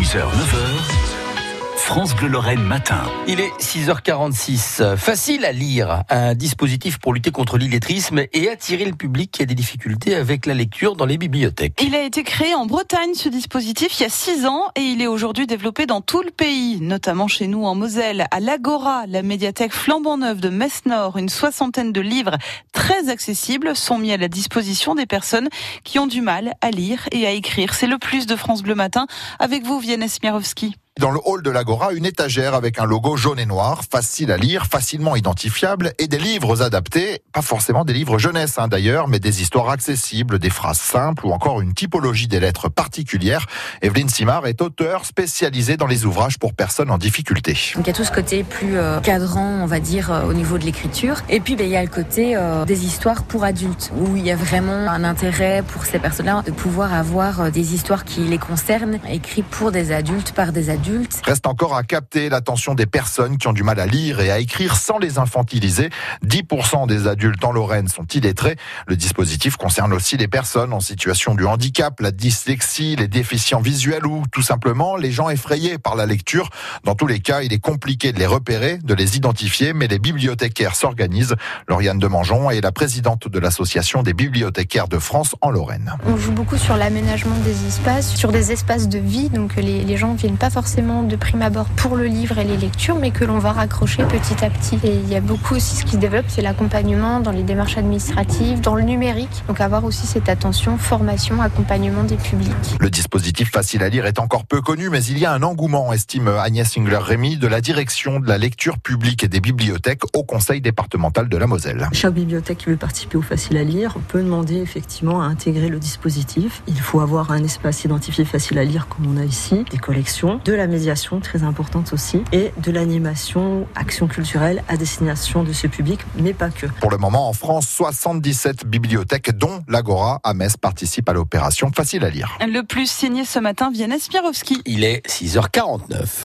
6h, 9h. France Bleu Lorraine matin. Il est 6h46. Facile à lire. Un dispositif pour lutter contre l'illettrisme et attirer le public qui a des difficultés avec la lecture dans les bibliothèques. Il a été créé en Bretagne, ce dispositif, il y a 6 ans et il est aujourd'hui développé dans tout le pays, notamment chez nous en Moselle, à l'Agora, la médiathèque flambant neuve de Metz-Nord. Une soixantaine de livres très accessibles sont mis à la disposition des personnes qui ont du mal à lire et à écrire. C'est le plus de France Bleu Matin. Avec vous, Vianney Smiarowski dans le hall de l'Agora une étagère avec un logo jaune et noir, facile à lire, facilement identifiable, et des livres adaptés, pas forcément des livres jeunesse hein, d'ailleurs, mais des histoires accessibles, des phrases simples ou encore une typologie des lettres particulières. Evelyne Simard est auteure spécialisée dans les ouvrages pour personnes en difficulté. Donc il y a tout ce côté plus euh, cadrant, on va dire, euh, au niveau de l'écriture. Et puis ben, il y a le côté euh, des histoires pour adultes, où il y a vraiment un intérêt pour ces personnes-là de pouvoir avoir des histoires qui les concernent, écrites pour des adultes, par des adultes Reste encore à capter l'attention des personnes qui ont du mal à lire et à écrire sans les infantiliser. 10% des adultes en Lorraine sont illettrés. Le dispositif concerne aussi les personnes en situation de handicap, la dyslexie, les déficients visuels ou tout simplement les gens effrayés par la lecture. Dans tous les cas, il est compliqué de les repérer, de les identifier, mais les bibliothécaires s'organisent. Lauriane Demangeon est la présidente de l'association des bibliothécaires de France en Lorraine. On joue beaucoup sur l'aménagement des espaces, sur des espaces de vie, donc les, les gens viennent pas forcément de prime abord pour le livre et les lectures, mais que l'on va raccrocher petit à petit. Et il y a beaucoup aussi ce qui se développe, c'est l'accompagnement dans les démarches administratives, dans le numérique. Donc avoir aussi cette attention, formation, accompagnement des publics. Le dispositif facile à lire est encore peu connu, mais il y a un engouement, estime Agnès Singler-Rémy, de la direction de la lecture publique et des bibliothèques au Conseil départemental de la Moselle. Chaque bibliothèque qui veut participer au facile à lire peut demander effectivement à intégrer le dispositif. Il faut avoir un espace identifié facile à lire comme on a ici, des collections, de la médiation très importante aussi et de l'animation, action culturelle à destination de ce public, mais pas que. Pour le moment, en France, 77 bibliothèques, dont l'Agora à Metz, participent à l'opération Facile à lire. Le plus signé ce matin, Vianney Spirovski. Il est 6h49.